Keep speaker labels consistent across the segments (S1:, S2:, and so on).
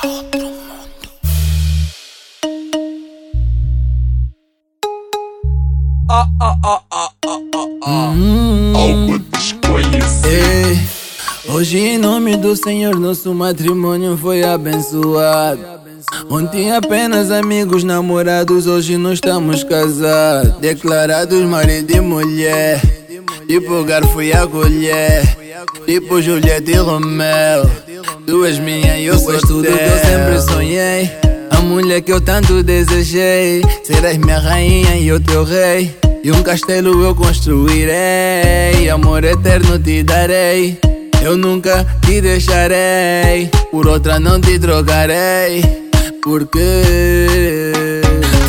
S1: Ah, ah, ah, ah, Algo.
S2: Hoje, em nome do Senhor, nosso matrimônio foi abençoado. Ontem apenas amigos, namorados, hoje nós estamos casados. Declarados marido e mulher. Tipo garfo e a colher. Tipo Juliette e Romeu. Tu és minha e eu sou tudo que eu sempre sonhei. A mulher que eu tanto desejei. Serás minha rainha e eu teu rei. E um castelo eu construirei. Amor eterno te darei. Eu nunca te deixarei. Por outra não te trocarei. Porque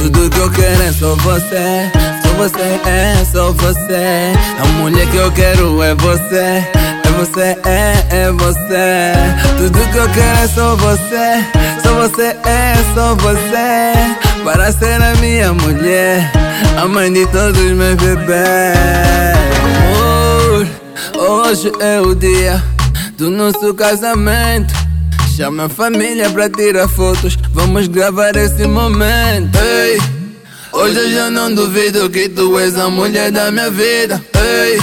S2: tudo que eu quero é só você. Só você é, só você. A mulher que eu quero é você. Você, é, é você. Tudo que eu quero é só você. Só você é, só você. Para ser a minha mulher. A mãe de todos meus bebês. Amor, hoje é o dia do nosso casamento. Chama a família pra tirar fotos. Vamos gravar esse momento. Ei, hoje eu já não duvido que tu és a mulher da minha vida. Ei,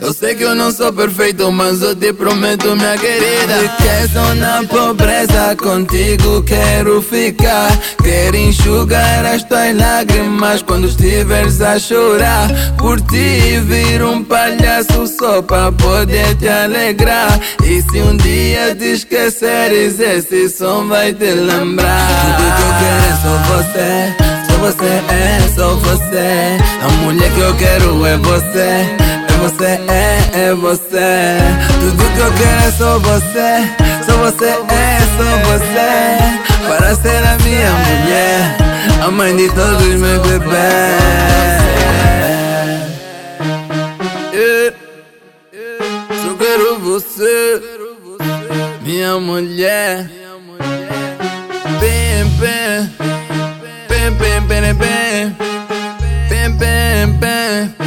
S2: eu sei que eu não sou perfeito, mas eu te prometo, minha querida. Que só na pobreza contigo quero ficar. Quero enxugar as tuas lágrimas quando estiveres a chorar. Por ti vir um palhaço só pra poder te alegrar. E se um dia te esqueceres, esse som vai te lembrar. Tudo que eu quero é só você. Só você é, só você. A mulher que eu quero é você. Você, é, é você. Tudo que eu quero é só você. Só você é, só você. Para ser a minha mulher. A mãe de todos meus bebês. Só quero você. Minha mulher. Bem. Bem, bem, bem, bem. Bem, bem, bem. Bem,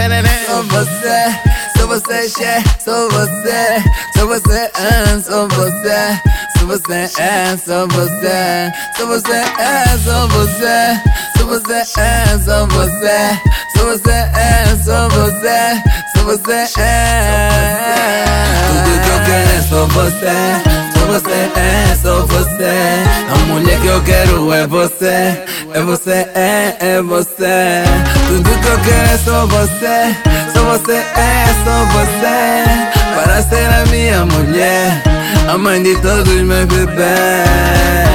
S2: Só você, só você, che, só você, só você, ah, só você, só você é, só você, só você é, só você, só você é, só você, só você é, só você, só você é. Tudo que eu quero é só você. Você é, só você. A mulher que eu quero é você. É você, é, é você. Tudo que eu quero é só você. Só você é, só você. Para ser a minha mulher. A mãe de todos meus bebês.